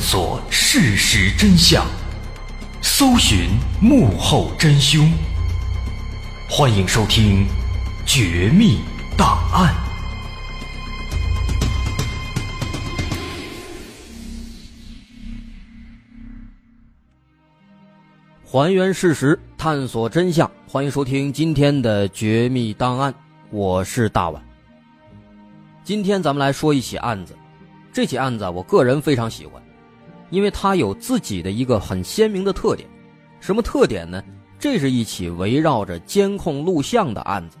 索事实真相，搜寻幕后真凶。欢迎收听《绝密档案》，还原事实，探索真相。欢迎收听今天的《绝密档案》，我是大碗。今天咱们来说一起案子，这起案子我个人非常喜欢。因为它有自己的一个很鲜明的特点，什么特点呢？这是一起围绕着监控录像的案子。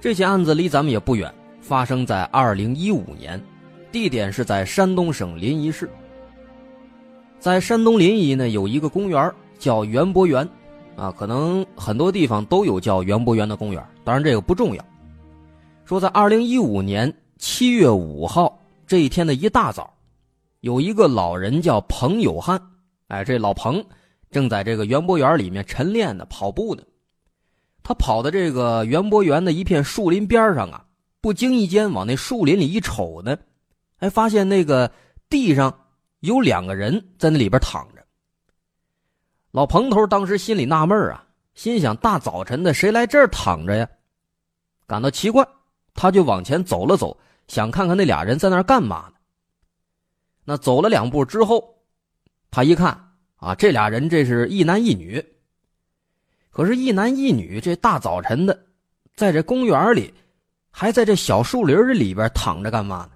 这起案子离咱们也不远，发生在二零一五年，地点是在山东省临沂市。在山东临沂呢，有一个公园叫园博园，啊，可能很多地方都有叫园博园的公园，当然这个不重要。说在二零一五年七月五号这一天的一大早。有一个老人叫彭友汉，哎，这老彭正在这个园博园里面晨练呢，跑步呢。他跑到这个园博园的一片树林边上啊，不经意间往那树林里一瞅呢，还发现那个地上有两个人在那里边躺着。老彭头当时心里纳闷啊，心想：大早晨的，谁来这儿躺着呀？感到奇怪，他就往前走了走，想看看那俩人在那儿干嘛。那走了两步之后，他一看啊，这俩人这是一男一女。可是，一男一女这大早晨的，在这公园里，还在这小树林里边躺着干嘛呢？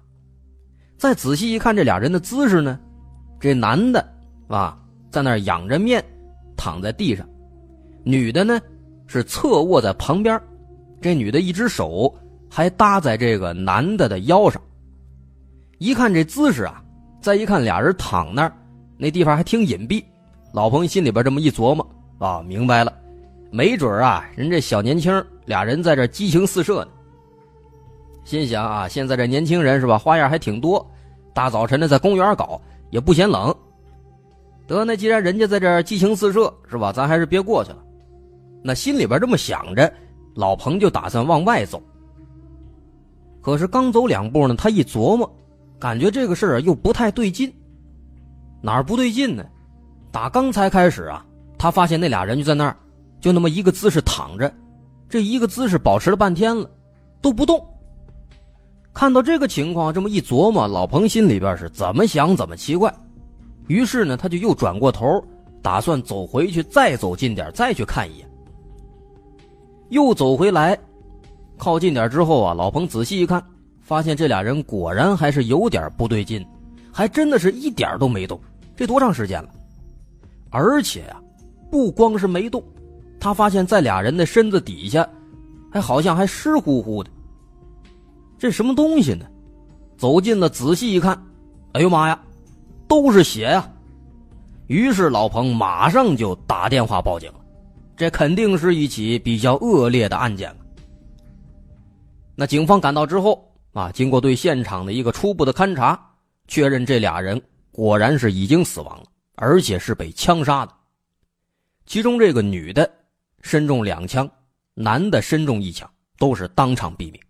再仔细一看，这俩人的姿势呢，这男的啊在那仰着面躺在地上，女的呢是侧卧在旁边，这女的一只手还搭在这个男的的腰上。一看这姿势啊。再一看，俩人躺那儿，那地方还挺隐蔽。老彭心里边这么一琢磨，啊，明白了，没准啊，人这小年轻俩人在这激情四射呢。心想啊，现在这年轻人是吧，花样还挺多，大早晨的在公园搞也不嫌冷。得，那既然人家在这激情四射是吧，咱还是别过去了。那心里边这么想着，老彭就打算往外走。可是刚走两步呢，他一琢磨，感觉这个事儿又不太对劲。哪儿不对劲呢？打刚才开始啊，他发现那俩人就在那儿，就那么一个姿势躺着，这一个姿势保持了半天了，都不动。看到这个情况，这么一琢磨，老彭心里边是怎么想怎么奇怪。于是呢，他就又转过头，打算走回去，再走近点，再去看一眼。又走回来，靠近点之后啊，老彭仔细一看，发现这俩人果然还是有点不对劲，还真的是一点都没动。这多长时间了？而且呀，不光是没动，他发现在俩人的身子底下，还好像还湿乎乎的。这什么东西呢？走近了，仔细一看，哎呦妈呀，都是血呀！于是老彭马上就打电话报警了。这肯定是一起比较恶劣的案件了那警方赶到之后啊，经过对现场的一个初步的勘查，确认这俩人果然是已经死亡了，而且是被枪杀的。其中这个女的身中两枪，男的身中一枪，都是当场毙命。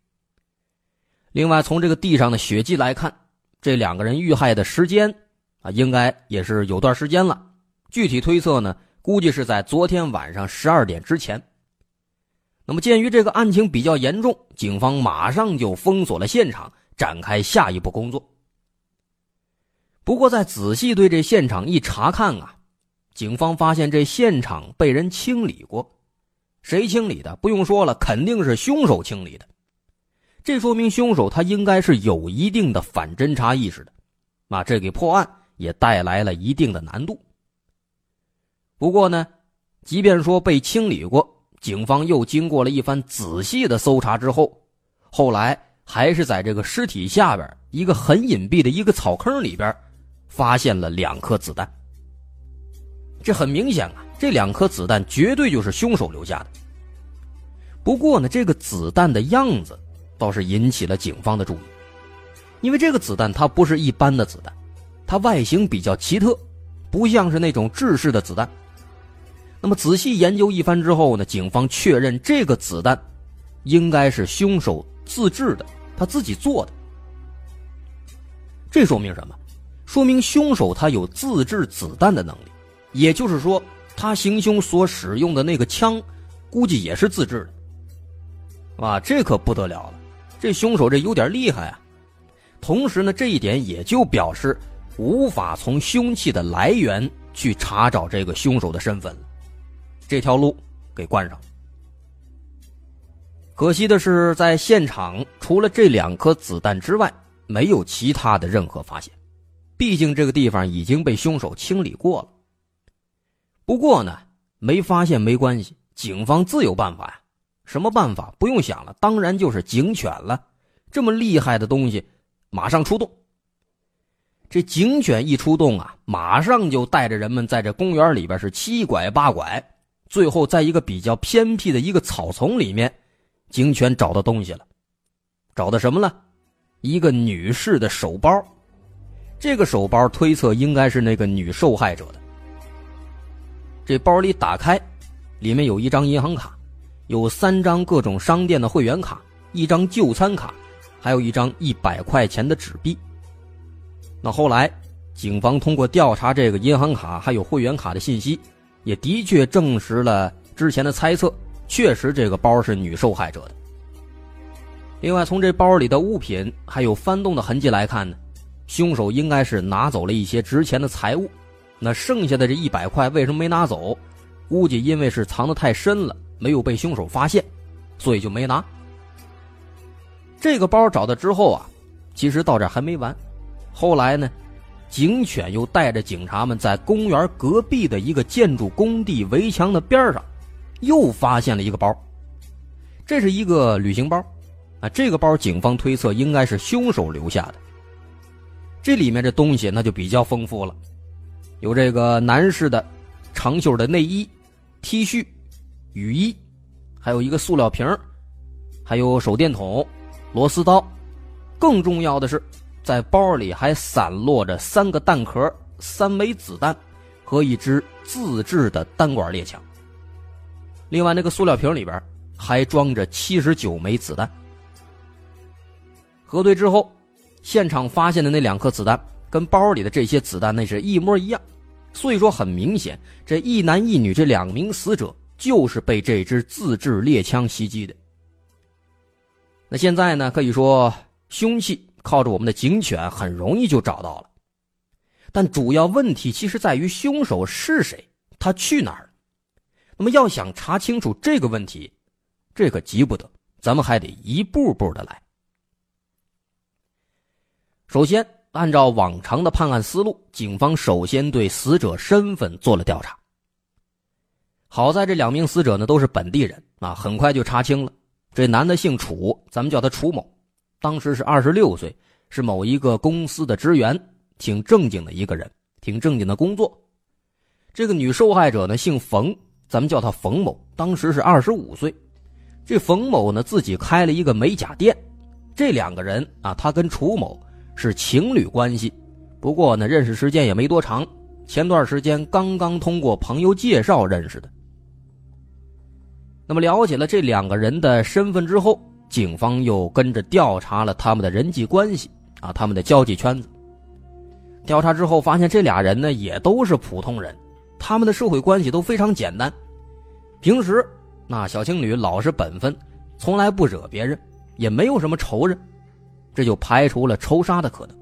另外，从这个地上的血迹来看，这两个人遇害的时间啊，应该也是有段时间了。具体推测呢，估计是在昨天晚上十二点之前。那么，鉴于这个案情比较严重，警方马上就封锁了现场，展开下一步工作。不过，在仔细对这现场一查看啊，警方发现这现场被人清理过，谁清理的？不用说了，肯定是凶手清理的。这说明凶手他应该是有一定的反侦查意识的，啊，这给破案也带来了一定的难度。不过呢，即便说被清理过，警方又经过了一番仔细的搜查之后，后来还是在这个尸体下边一个很隐蔽的一个草坑里边，发现了两颗子弹。这很明显啊，这两颗子弹绝对就是凶手留下的。不过呢，这个子弹的样子。倒是引起了警方的注意，因为这个子弹它不是一般的子弹，它外形比较奇特，不像是那种制式的子弹。那么仔细研究一番之后呢，警方确认这个子弹应该是凶手自制的，他自己做的。这说明什么？说明凶手他有自制子弹的能力，也就是说，他行凶所使用的那个枪，估计也是自制的。啊，这可不得了了！这凶手这有点厉害啊，同时呢，这一点也就表示无法从凶器的来源去查找这个凶手的身份了，这条路给关上了。可惜的是，在现场除了这两颗子弹之外，没有其他的任何发现，毕竟这个地方已经被凶手清理过了。不过呢，没发现没关系，警方自有办法呀。什么办法？不用想了，当然就是警犬了。这么厉害的东西，马上出动。这警犬一出动啊，马上就带着人们在这公园里边是七拐八拐，最后在一个比较偏僻的一个草丛里面，警犬找到东西了。找到什么了？一个女士的手包。这个手包推测应该是那个女受害者的。这包里打开，里面有一张银行卡。有三张各种商店的会员卡，一张就餐卡，还有一张一百块钱的纸币。那后来，警方通过调查这个银行卡还有会员卡的信息，也的确证实了之前的猜测，确实这个包是女受害者的。另外，从这包里的物品还有翻动的痕迹来看呢，凶手应该是拿走了一些值钱的财物。那剩下的这一百块为什么没拿走？估计因为是藏得太深了。没有被凶手发现，所以就没拿。这个包找到之后啊，其实到这还没完。后来呢，警犬又带着警察们在公园隔壁的一个建筑工地围墙的边上，又发现了一个包。这是一个旅行包，啊，这个包警方推测应该是凶手留下的。这里面这东西那就比较丰富了，有这个男士的长袖的内衣、T 恤。雨衣，还有一个塑料瓶还有手电筒，螺丝刀，更重要的是，在包里还散落着三个弹壳、三枚子弹和一支自制的单管猎枪。另外，那个塑料瓶里边还装着七十九枚子弹。核对之后，现场发现的那两颗子弹跟包里的这些子弹那是一模一样，所以说很明显，这一男一女这两名死者就是被这支自制猎枪袭击的。那现在呢，可以说凶器靠着我们的警犬很容易就找到了，但主要问题其实在于凶手是谁，他去哪儿？那么要想查清楚这个问题，这可急不得，咱们还得一步步的来。首先，按照往常的判案思路，警方首先对死者身份做了调查。好在这两名死者呢都是本地人啊，很快就查清了。这男的姓楚，咱们叫他楚某，当时是二十六岁，是某一个公司的职员，挺正经的一个人，挺正经的工作。这个女受害者呢姓冯，咱们叫她冯某，当时是二十五岁。这冯某呢自己开了一个美甲店。这两个人啊，他跟楚某。是情侣关系，不过呢，认识时间也没多长，前段时间刚刚通过朋友介绍认识的。那么了解了这两个人的身份之后，警方又跟着调查了他们的人际关系啊，他们的交际圈子。调查之后发现，这俩人呢也都是普通人，他们的社会关系都非常简单，平时那小情侣老实本分，从来不惹别人，也没有什么仇人。这就排除了仇杀的可能。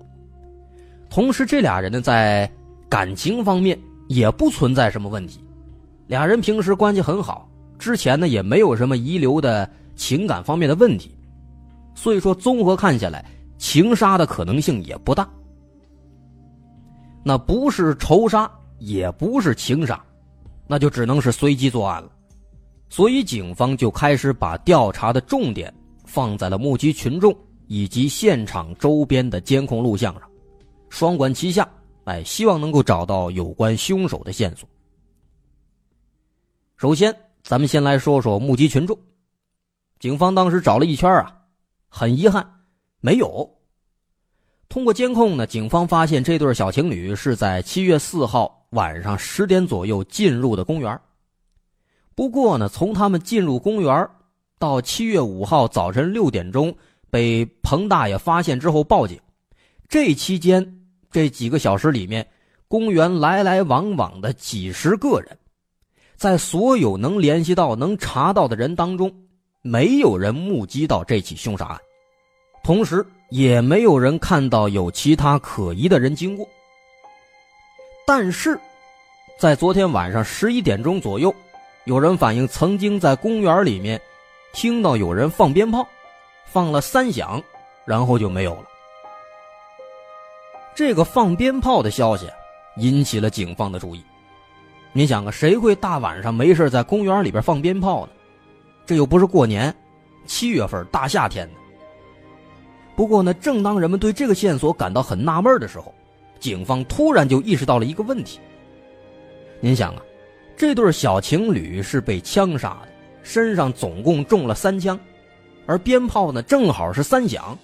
同时，这俩人呢，在感情方面也不存在什么问题，俩人平时关系很好，之前呢也没有什么遗留的情感方面的问题，所以说综合看下来，情杀的可能性也不大。那不是仇杀，也不是情杀，那就只能是随机作案了。所以，警方就开始把调查的重点放在了目击群众。以及现场周边的监控录像上，双管齐下，哎，希望能够找到有关凶手的线索。首先，咱们先来说说目击群众。警方当时找了一圈啊，很遗憾，没有。通过监控呢，警方发现这对小情侣是在七月四号晚上十点左右进入的公园。不过呢，从他们进入公园到七月五号早晨六点钟。被彭大爷发现之后报警，这期间这几个小时里面，公园来来往往的几十个人，在所有能联系到、能查到的人当中，没有人目击到这起凶杀案，同时也没有人看到有其他可疑的人经过。但是，在昨天晚上十一点钟左右，有人反映曾经在公园里面听到有人放鞭炮。放了三响，然后就没有了。这个放鞭炮的消息引起了警方的注意。你想啊，谁会大晚上没事在公园里边放鞭炮呢？这又不是过年，七月份大夏天的。不过呢，正当人们对这个线索感到很纳闷的时候，警方突然就意识到了一个问题。您想啊，这对小情侣是被枪杀的，身上总共中了三枪。而鞭炮呢，正好是三响。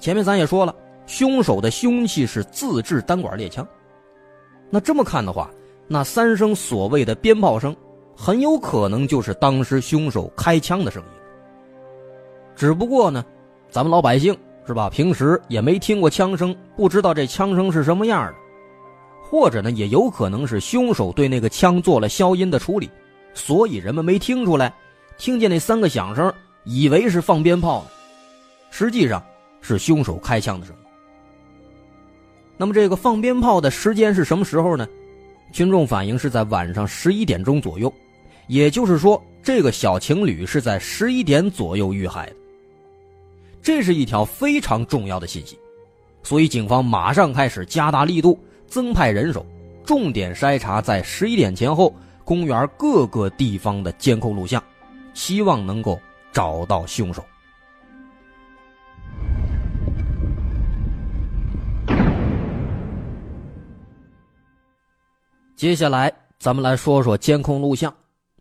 前面咱也说了，凶手的凶器是自制单管猎枪。那这么看的话，那三声所谓的鞭炮声，很有可能就是当时凶手开枪的声音。只不过呢，咱们老百姓是吧，平时也没听过枪声，不知道这枪声是什么样的，或者呢，也有可能是凶手对那个枪做了消音的处理，所以人们没听出来，听见那三个响声。以为是放鞭炮呢，实际上是凶手开枪的声音。那么这个放鞭炮的时间是什么时候呢？群众反映是在晚上十一点钟左右，也就是说，这个小情侣是在十一点左右遇害的。这是一条非常重要的信息，所以警方马上开始加大力度，增派人手，重点筛查在十一点前后公园各个地方的监控录像，希望能够。找到凶手。接下来，咱们来说说监控录像。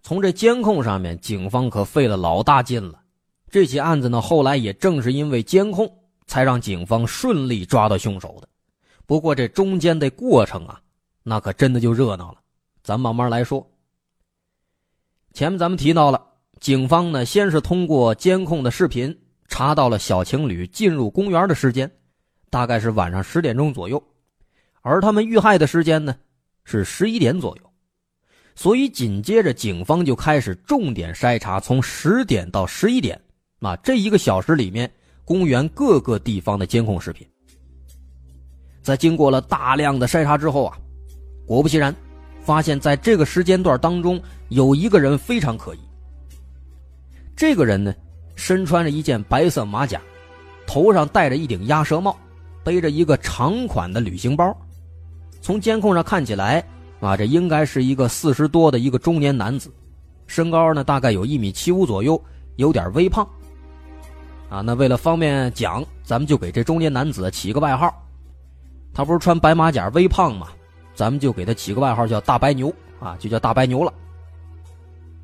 从这监控上面，警方可费了老大劲了。这起案子呢，后来也正是因为监控，才让警方顺利抓到凶手的。不过这中间的过程啊，那可真的就热闹了。咱慢慢来说。前面咱们提到了，警方呢先是通过监控的视频查到了小情侣进入公园的时间，大概是晚上十点钟左右，而他们遇害的时间呢是十一点左右。所以紧接着警方就开始重点筛查，从十点到十一点。啊，这一个小时里面，公园各个地方的监控视频，在经过了大量的筛查之后啊，果不其然，发现在这个时间段当中有一个人非常可疑。这个人呢，身穿着一件白色马甲，头上戴着一顶鸭舌帽，背着一个长款的旅行包。从监控上看起来，啊，这应该是一个四十多的一个中年男子，身高呢大概有一米七五左右，有点微胖。啊，那为了方便讲，咱们就给这中年男子起个外号。他不是穿白马甲、微胖吗？咱们就给他起个外号叫“大白牛”啊，就叫大白牛了。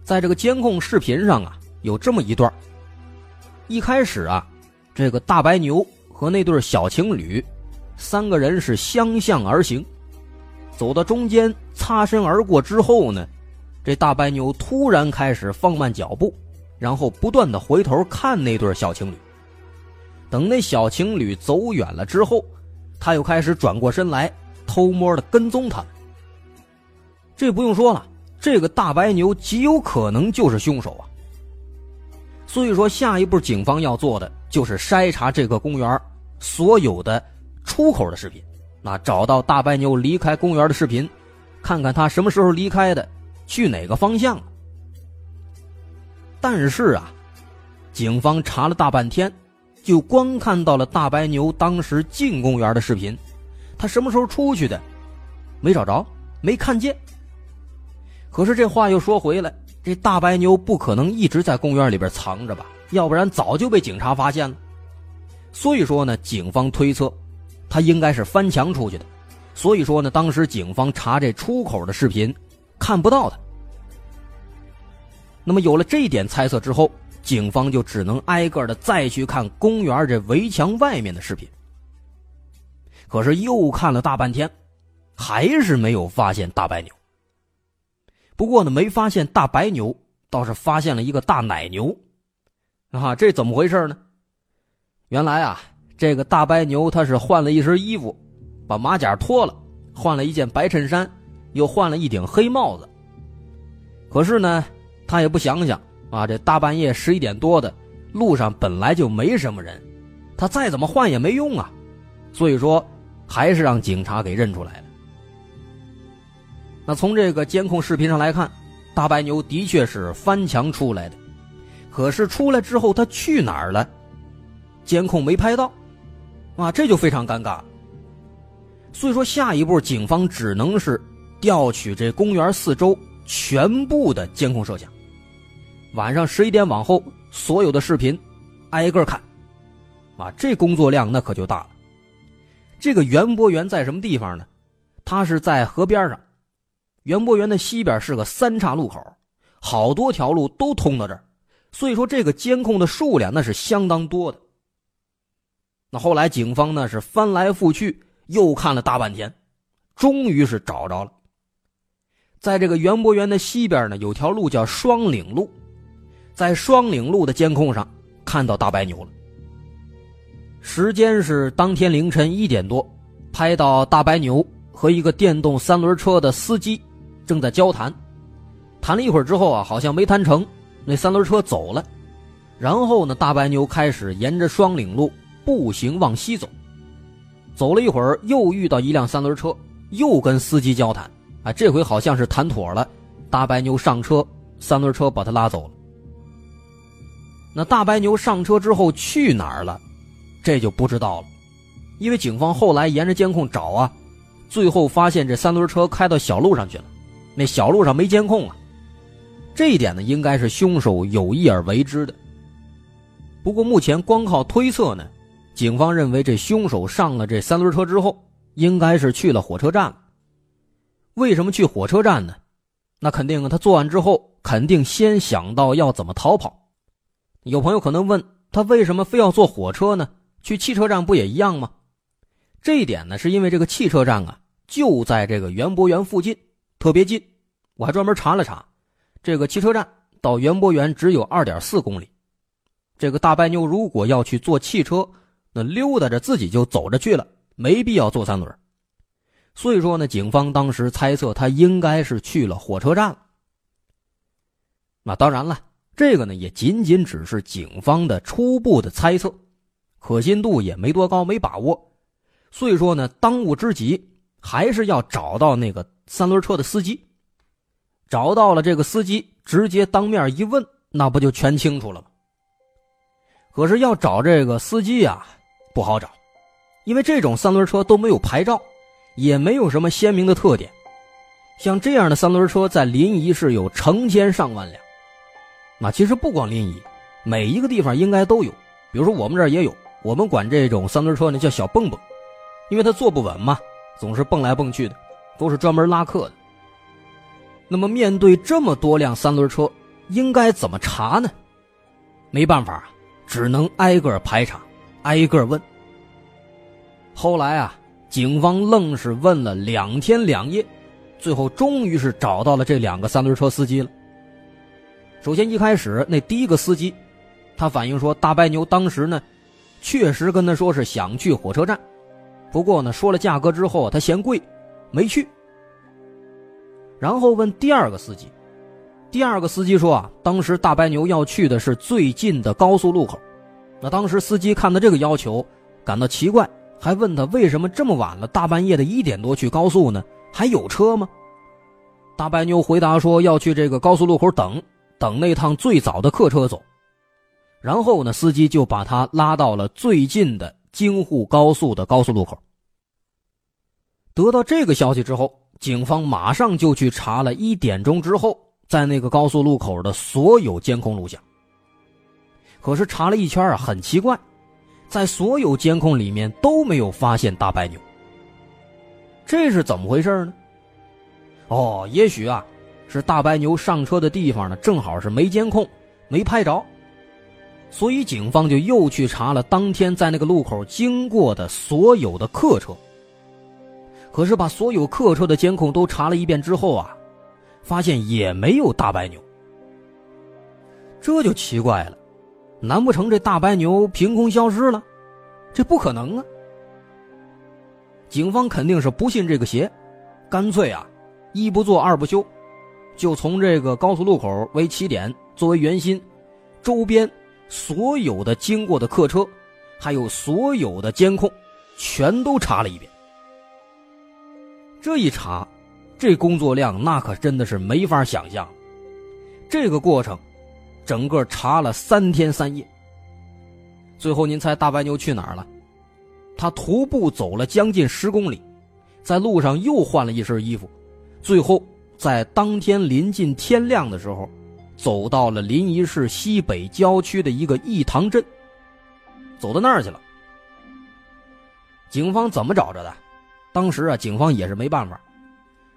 在这个监控视频上啊，有这么一段。一开始啊，这个大白牛和那对小情侣，三个人是相向而行，走到中间擦身而过之后呢，这大白牛突然开始放慢脚步。然后不断的回头看那对小情侣，等那小情侣走远了之后，他又开始转过身来偷摸的跟踪他们。这不用说了，这个大白牛极有可能就是凶手啊。所以说，下一步警方要做的就是筛查这个公园所有的出口的视频，那找到大白牛离开公园的视频，看看他什么时候离开的，去哪个方向。但是啊，警方查了大半天，就光看到了大白牛当时进公园的视频，他什么时候出去的，没找着，没看见。可是这话又说回来，这大白牛不可能一直在公园里边藏着吧？要不然早就被警察发现了。所以说呢，警方推测，他应该是翻墙出去的。所以说呢，当时警方查这出口的视频，看不到他。那么有了这一点猜测之后，警方就只能挨个的再去看公园这围墙外面的视频。可是又看了大半天，还是没有发现大白牛。不过呢，没发现大白牛，倒是发现了一个大奶牛。啊，这怎么回事呢？原来啊，这个大白牛他是换了一身衣服，把马甲脱了，换了一件白衬衫，又换了一顶黑帽子。可是呢。他也不想想啊，这大半夜十一点多的，路上本来就没什么人，他再怎么换也没用啊，所以说还是让警察给认出来了。那从这个监控视频上来看，大白牛的确是翻墙出来的，可是出来之后他去哪儿了？监控没拍到，啊，这就非常尴尬。所以说下一步警方只能是调取这公园四周全部的监控摄像。晚上十一点往后，所有的视频，挨个看，啊，这工作量那可就大了。这个园博园在什么地方呢？它是在河边上，园博园的西边是个三岔路口，好多条路都通到这儿，所以说这个监控的数量那是相当多的。那后来警方呢是翻来覆去又看了大半天，终于是找着了。在这个园博园的西边呢，有条路叫双岭路。在双岭路的监控上看到大白牛了。时间是当天凌晨一点多，拍到大白牛和一个电动三轮车的司机正在交谈，谈了一会儿之后啊，好像没谈成，那三轮车走了。然后呢，大白牛开始沿着双岭路步行往西走，走了一会儿又遇到一辆三轮车，又跟司机交谈，啊，这回好像是谈妥了，大白牛上车，三轮车把他拉走了。那大白牛上车之后去哪儿了？这就不知道了，因为警方后来沿着监控找啊，最后发现这三轮车开到小路上去了，那小路上没监控啊。这一点呢，应该是凶手有意而为之的。不过目前光靠推测呢，警方认为这凶手上了这三轮车之后，应该是去了火车站。为什么去火车站呢？那肯定啊，他作案之后肯定先想到要怎么逃跑。有朋友可能问他为什么非要坐火车呢？去汽车站不也一样吗？这一点呢，是因为这个汽车站啊就在这个园博园附近，特别近。我还专门查了查，这个汽车站到园博园只有二点四公里。这个大白牛如果要去坐汽车，那溜达着自己就走着去了，没必要坐三轮。所以说呢，警方当时猜测他应该是去了火车站。那当然了，这个呢也仅仅只是警方的初步的猜测，可信度也没多高，没把握。所以说呢，当务之急还是要找到那个三轮车的司机。找到了这个司机，直接当面一问，那不就全清楚了吗？可是要找这个司机呀，不好找，因为这种三轮车都没有牌照。也没有什么鲜明的特点，像这样的三轮车在临沂市有成千上万辆。那其实不光临沂，每一个地方应该都有。比如说我们这儿也有，我们管这种三轮车呢叫小蹦蹦，因为它坐不稳嘛，总是蹦来蹦去的，都是专门拉客的。那么面对这么多辆三轮车，应该怎么查呢？没办法，只能挨个排查，挨个问。后来啊。警方愣是问了两天两夜，最后终于是找到了这两个三轮车司机了。首先一开始那第一个司机，他反映说大白牛当时呢，确实跟他说是想去火车站，不过呢说了价格之后他嫌贵，没去。然后问第二个司机，第二个司机说啊，当时大白牛要去的是最近的高速路口，那当时司机看到这个要求，感到奇怪。还问他为什么这么晚了，大半夜的一点多去高速呢？还有车吗？大白妞回答说要去这个高速路口等，等那趟最早的客车走。然后呢，司机就把他拉到了最近的京沪高速的高速路口。得到这个消息之后，警方马上就去查了一点钟之后在那个高速路口的所有监控录像。可是查了一圈啊，很奇怪。在所有监控里面都没有发现大白牛，这是怎么回事呢？哦，也许啊，是大白牛上车的地方呢，正好是没监控，没拍着，所以警方就又去查了当天在那个路口经过的所有的客车。可是把所有客车的监控都查了一遍之后啊，发现也没有大白牛，这就奇怪了。难不成这大白牛凭空消失了？这不可能啊！警方肯定是不信这个邪，干脆啊，一不做二不休，就从这个高速路口为起点作为圆心，周边所有的经过的客车，还有所有的监控，全都查了一遍。这一查，这工作量那可真的是没法想象。这个过程。整个查了三天三夜，最后您猜大白牛去哪儿了？他徒步走了将近十公里，在路上又换了一身衣服，最后在当天临近天亮的时候，走到了临沂市西北郊区的一个义塘镇，走到那儿去了。警方怎么找着的？当时啊，警方也是没办法，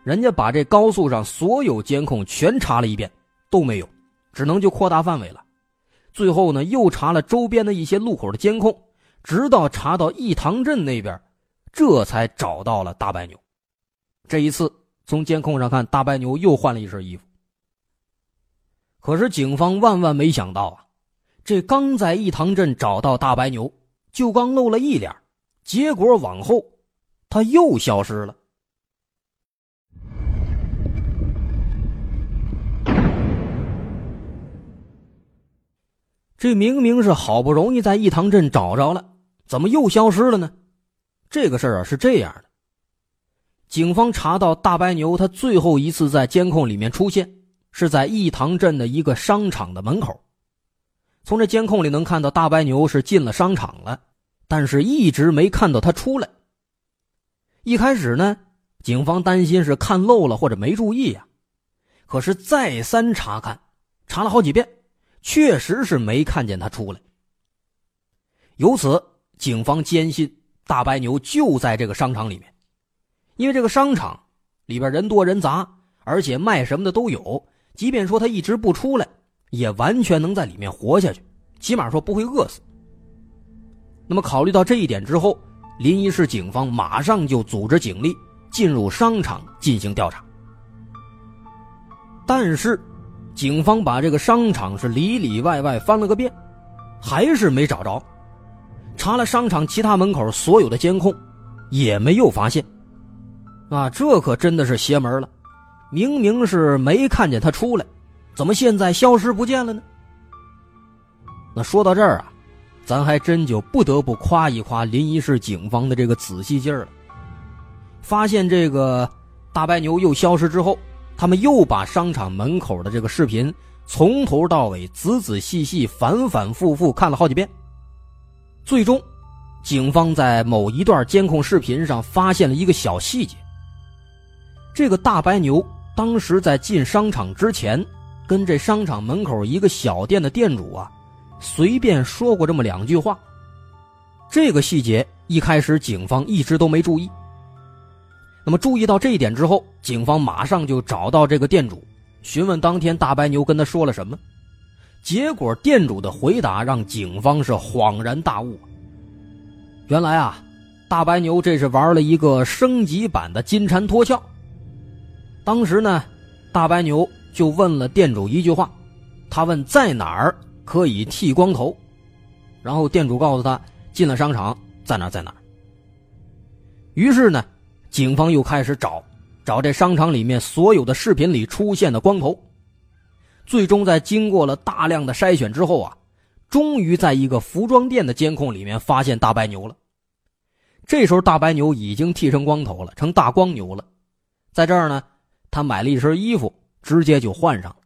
人家把这高速上所有监控全查了一遍，都没有。只能就扩大范围了，最后呢又查了周边的一些路口的监控，直到查到义塘镇那边，这才找到了大白牛。这一次从监控上看，大白牛又换了一身衣服。可是警方万万没想到啊，这刚在义塘镇找到大白牛，就刚露了一脸，结果往后他又消失了。这明明是好不容易在义塘镇找着了，怎么又消失了呢？这个事儿啊是这样的：警方查到大白牛，他最后一次在监控里面出现是在义塘镇的一个商场的门口。从这监控里能看到大白牛是进了商场了，但是一直没看到他出来。一开始呢，警方担心是看漏了或者没注意呀，可是再三查看，查了好几遍。确实是没看见他出来，由此警方坚信大白牛就在这个商场里面，因为这个商场里边人多人杂，而且卖什么的都有。即便说他一直不出来，也完全能在里面活下去，起码说不会饿死。那么考虑到这一点之后，临沂市警方马上就组织警力进入商场进行调查。但是，警方把这个商场是里里外外翻了个遍，还是没找着。查了商场其他门口所有的监控，也没有发现。啊，这可真的是邪门了！明明是没看见他出来，怎么现在消失不见了呢？那说到这儿啊，咱还真就不得不夸一夸临沂市警方的这个仔细劲儿了。发现这个大白牛又消失之后，他们又把商场门口的这个视频从头到尾仔仔细细、反反复复看了好几遍。最终，警方在某一段监控视频上发现了一个小细节。这个大白牛当时在进商场之前，跟这商场门口一个小店的店主啊，随便说过这么两句话。这个细节一开始警方一直都没注意。那么注意到这一点之后，警方马上就找到这个店主，询问当天大白牛跟他说了什么。结果店主的回答让警方是恍然大悟。原来啊，大白牛这是玩了一个升级版的金蝉脱壳。当时呢，大白牛就问了店主一句话，他问在哪儿可以剃光头，然后店主告诉他进了商场在哪在哪。于是呢，警方又开始找，找这商场里面所有的视频里出现的光头，最终在经过了大量的筛选之后啊，终于在一个服装店的监控里面发现大白牛了。这时候大白牛已经剃成光头了，成大光牛了，在这儿呢。他买了一身衣服，直接就换上了。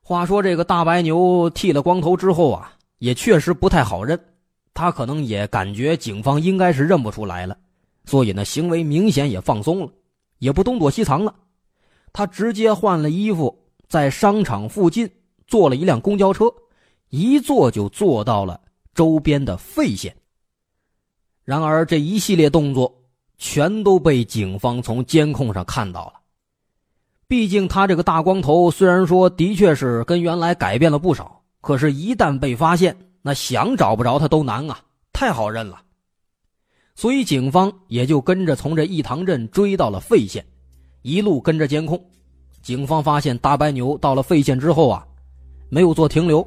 话说这个大白牛剃了光头之后啊，也确实不太好认。他可能也感觉警方应该是认不出来了，所以呢，行为明显也放松了，也不东躲西藏了。他直接换了衣服，在商场附近坐了一辆公交车，一坐就坐到了周边的费县。然而这一系列动作。全都被警方从监控上看到了。毕竟他这个大光头虽然说的确是跟原来改变了不少，可是，一旦被发现，那想找不着他都难啊，太好认了。所以，警方也就跟着从这义堂镇追到了费县，一路跟着监控。警方发现大白牛到了费县之后啊，没有做停留，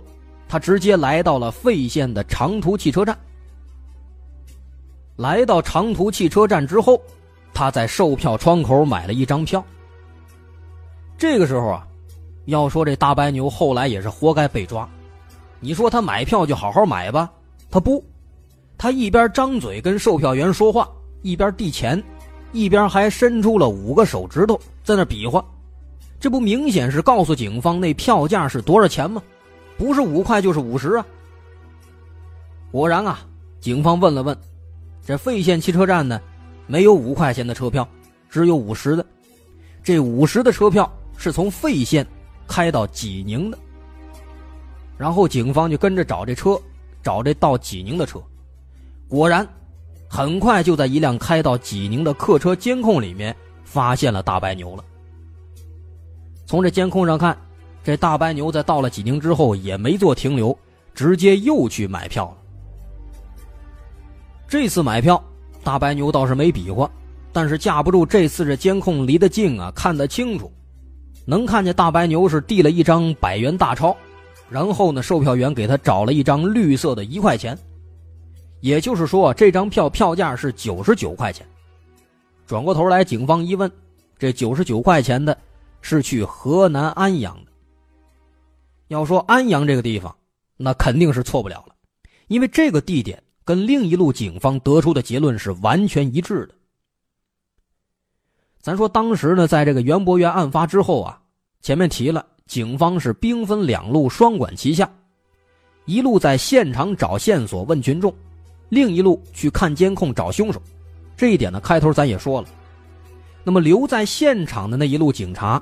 他直接来到了费县的长途汽车站。来到长途汽车站之后，他在售票窗口买了一张票。这个时候啊，要说这大白牛后来也是活该被抓。你说他买票就好好买吧，他不，他一边张嘴跟售票员说话，一边递钱，一边还伸出了五个手指头在那比划。这不明显是告诉警方那票价是多少钱吗？不是五块就是五十啊。果然啊，警方问了问。这费县汽车站呢，没有五块钱的车票，只有五十的。这五十的车票是从费县开到济宁的。然后警方就跟着找这车，找这到济宁的车。果然，很快就在一辆开到济宁的客车监控里面发现了大白牛了。从这监控上看，这大白牛在到了济宁之后也没做停留，直接又去买票了。这次买票，大白牛倒是没比划，但是架不住这次这监控离得近啊，看得清楚，能看见大白牛是递了一张百元大钞，然后呢，售票员给他找了一张绿色的一块钱，也就是说，这张票票价是九十九块钱。转过头来，警方一问，这九十九块钱的是去河南安阳的。要说安阳这个地方，那肯定是错不了了，因为这个地点。跟另一路警方得出的结论是完全一致的。咱说当时呢，在这个袁博元案发之后啊，前面提了，警方是兵分两路，双管齐下，一路在现场找线索问群众，另一路去看监控找凶手。这一点呢，开头咱也说了。那么留在现场的那一路警察，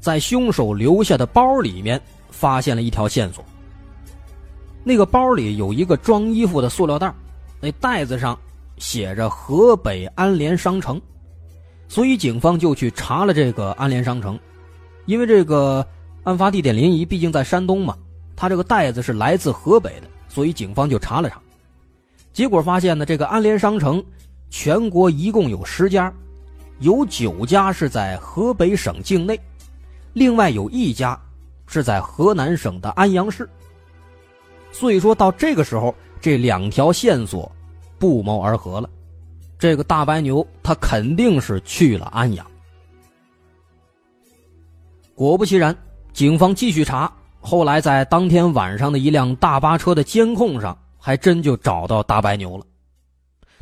在凶手留下的包里面发现了一条线索。那个包里有一个装衣服的塑料袋，那袋子上写着河北安联商城，所以警方就去查了这个安联商城。因为这个案发地点临沂，毕竟在山东嘛，他这个袋子是来自河北的，所以警方就查了查，结果发现呢，这个安联商城全国一共有十家，有九家是在河北省境内，另外有一家是在河南省的安阳市。所以说到这个时候，这两条线索不谋而合了，这个大白牛他肯定是去了安阳。果不其然，警方继续查。后来，在当天晚上的一辆大巴车的监控上，还真就找到大白牛了。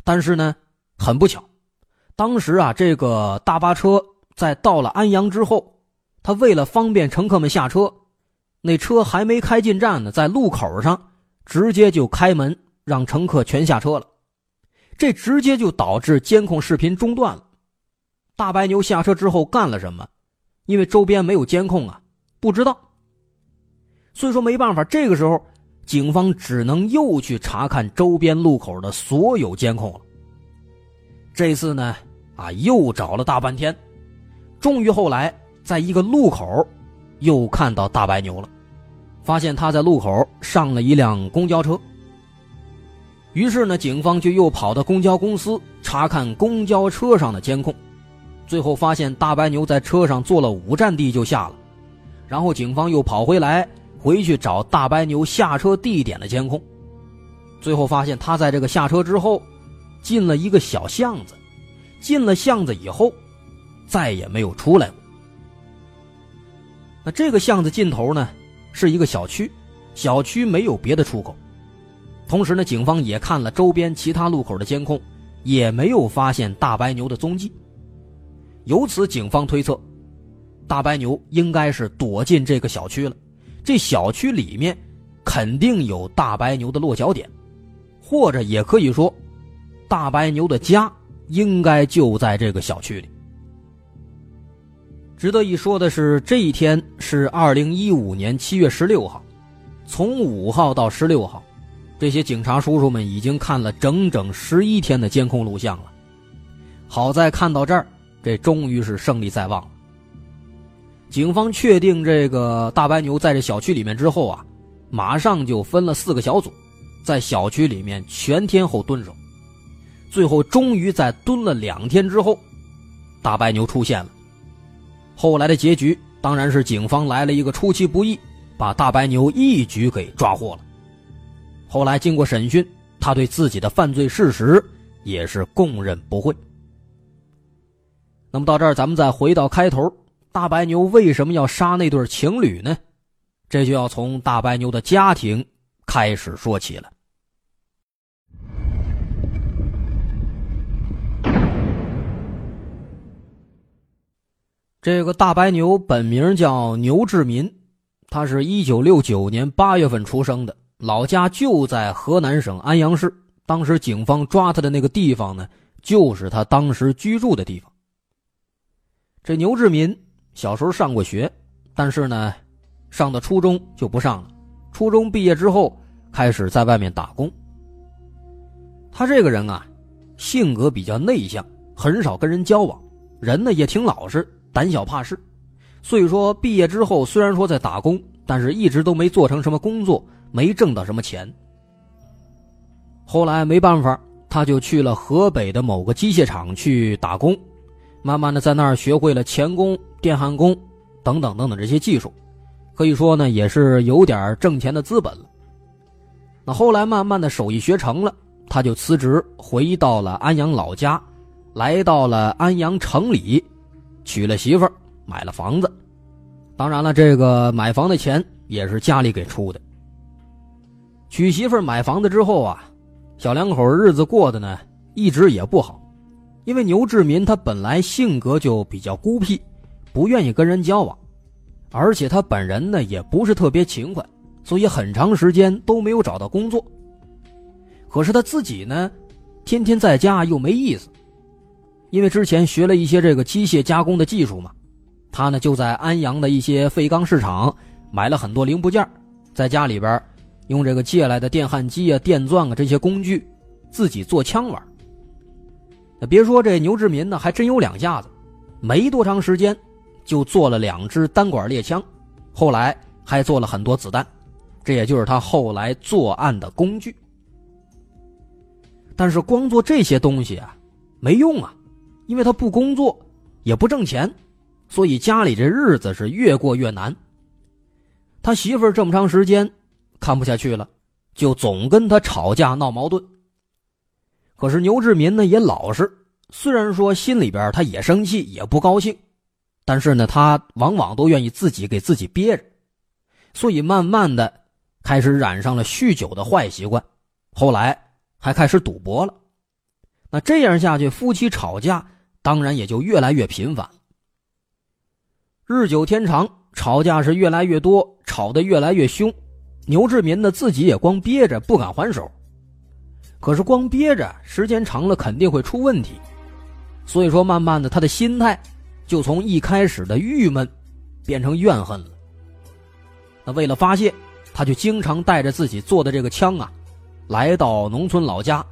但是呢，很不巧，当时啊，这个大巴车在到了安阳之后，他为了方便乘客们下车，那车还没开进站呢，在路口上直接就开门，让乘客全下车了。这直接就导致监控视频中断了。大白牛下车之后干了什么？因为周边没有监控啊，不知道。所以说没办法，这个时候警方只能又去查看周边路口的所有监控了。这次呢，啊，又找了大半天，终于后来在一个路口又看到大白牛了，发现他在路口上了一辆公交车。于是呢，警方就又跑到公交公司查看公交车上的监控，最后发现大白牛在车上坐了五站地就下了，然后警方又跑回来。回去找大白牛下车地点的监控，最后发现他在这个下车之后，进了一个小巷子，进了巷子以后，再也没有出来过。那这个巷子尽头呢，是一个小区，小区没有别的出口。同时呢，警方也看了周边其他路口的监控，也没有发现大白牛的踪迹。由此，警方推测，大白牛应该是躲进这个小区了。这小区里面肯定有大白牛的落脚点，或者也可以说，大白牛的家应该就在这个小区里。值得一说的是，这一天是二零一五年七月十六号，从五号到十六号，这些警察叔叔们已经看了整整十一天的监控录像了。好在看到这儿，这终于是胜利在望了。警方确定这个大白牛在这小区里面之后啊，马上就分了四个小组，在小区里面全天候蹲守。最后终于在蹲了两天之后，大白牛出现了。后来的结局当然是警方来了一个出其不意，把大白牛一举给抓获了。后来经过审讯，他对自己的犯罪事实也是供认不讳。那么到这儿，咱们再回到开头。大白牛为什么要杀那对情侣呢？这就要从大白牛的家庭开始说起了。这个大白牛本名叫牛志民，他是一九六九年八月份出生的，老家就在河南省安阳市。当时警方抓他的那个地方呢，就是他当时居住的地方。这牛志民。小时候上过学，但是呢，上到初中就不上了。初中毕业之后，开始在外面打工。他这个人啊，性格比较内向，很少跟人交往，人呢也挺老实，胆小怕事。所以说，毕业之后虽然说在打工，但是一直都没做成什么工作，没挣到什么钱。后来没办法，他就去了河北的某个机械厂去打工。慢慢的，在那儿学会了钳工、电焊工等等等等这些技术，可以说呢，也是有点挣钱的资本了。那后来慢慢的手艺学成了，他就辞职回到了安阳老家，来到了安阳城里，娶了媳妇儿，买了房子。当然了，这个买房的钱也是家里给出的。娶媳妇儿、买房子之后啊，小两口日子过得呢，一直也不好。因为牛志民他本来性格就比较孤僻，不愿意跟人交往，而且他本人呢也不是特别勤快，所以很长时间都没有找到工作。可是他自己呢，天天在家又没意思，因为之前学了一些这个机械加工的技术嘛，他呢就在安阳的一些废钢市场买了很多零部件，在家里边用这个借来的电焊机啊、电钻啊这些工具，自己做枪玩。别说这牛志民呢，还真有两下子，没多长时间，就做了两支单管猎枪，后来还做了很多子弹，这也就是他后来作案的工具。但是光做这些东西啊，没用啊，因为他不工作，也不挣钱，所以家里这日子是越过越难。他媳妇儿这么长时间看不下去了，就总跟他吵架闹矛盾。可是牛志民呢也老实，虽然说心里边他也生气也不高兴，但是呢他往往都愿意自己给自己憋着，所以慢慢的开始染上了酗酒的坏习惯，后来还开始赌博了。那这样下去，夫妻吵架当然也就越来越频繁。日久天长。吵架是越来越多，吵得越来越凶，牛志民呢自己也光憋着，不敢还手。可是光憋着，时间长了肯定会出问题，所以说慢慢的他的心态就从一开始的郁闷变成怨恨了。那为了发泄，他就经常带着自己做的这个枪啊，来到农村老家，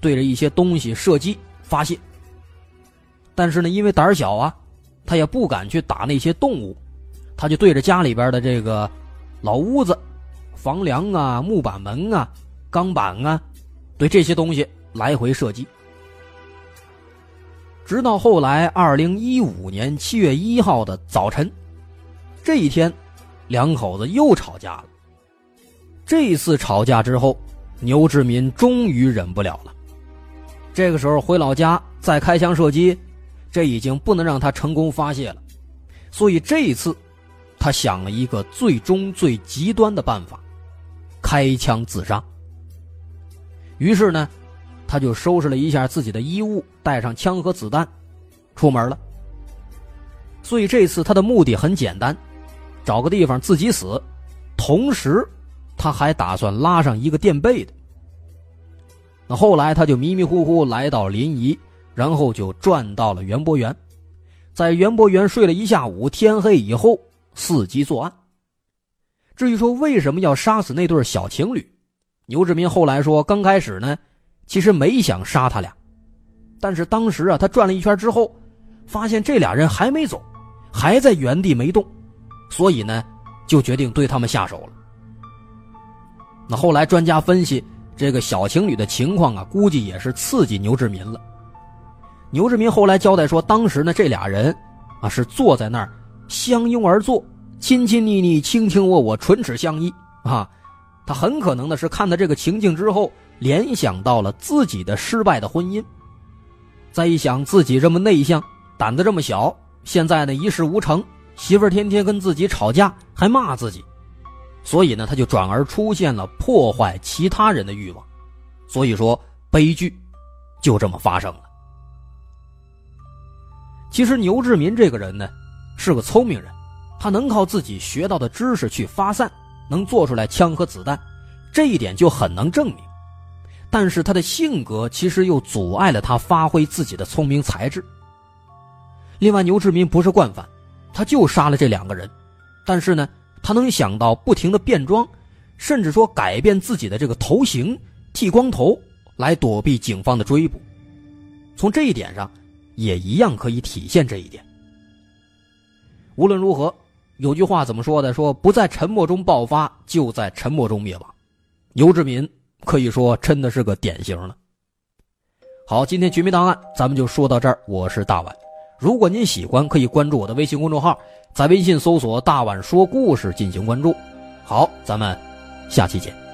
对着一些东西射击发泄。但是呢，因为胆小啊，他也不敢去打那些动物。他就对着家里边的这个老屋子、房梁啊、木板门啊、钢板啊，对这些东西来回射击。直到后来，二零一五年七月一号的早晨，这一天，两口子又吵架了。这一次吵架之后，牛志民终于忍不了了。这个时候回老家再开枪射击，这已经不能让他成功发泄了，所以这一次。他想了一个最终最极端的办法，开枪自杀。于是呢，他就收拾了一下自己的衣物，带上枪和子弹，出门了。所以这次他的目的很简单，找个地方自己死，同时他还打算拉上一个垫背的。那后来他就迷迷糊糊来到临沂，然后就转到了园博园，在园博园睡了一下午，天黑以后。伺机作案。至于说为什么要杀死那对小情侣，牛志民后来说，刚开始呢，其实没想杀他俩，但是当时啊，他转了一圈之后，发现这俩人还没走，还在原地没动，所以呢，就决定对他们下手了。那后来专家分析，这个小情侣的情况啊，估计也是刺激牛志民了。牛志民后来交代说，当时呢，这俩人啊是坐在那儿。相拥而坐，亲亲昵昵，卿卿我我，唇齿相依啊！他很可能的是看到这个情境之后，联想到了自己的失败的婚姻。再一想自己这么内向，胆子这么小，现在呢一事无成，媳妇儿天天跟自己吵架，还骂自己，所以呢他就转而出现了破坏其他人的欲望。所以说悲剧就这么发生了。其实牛志民这个人呢。是个聪明人，他能靠自己学到的知识去发散，能做出来枪和子弹，这一点就很能证明。但是他的性格其实又阻碍了他发挥自己的聪明才智。另外，牛志民不是惯犯，他就杀了这两个人，但是呢，他能想到不停的变装，甚至说改变自己的这个头型，剃光头来躲避警方的追捕。从这一点上，也一样可以体现这一点。无论如何，有句话怎么说的？说不在沉默中爆发，就在沉默中灭亡。牛志民可以说真的是个典型了。好，今天绝密档案咱们就说到这儿。我是大碗，如果您喜欢，可以关注我的微信公众号，在微信搜索“大碗说故事”进行关注。好，咱们下期见。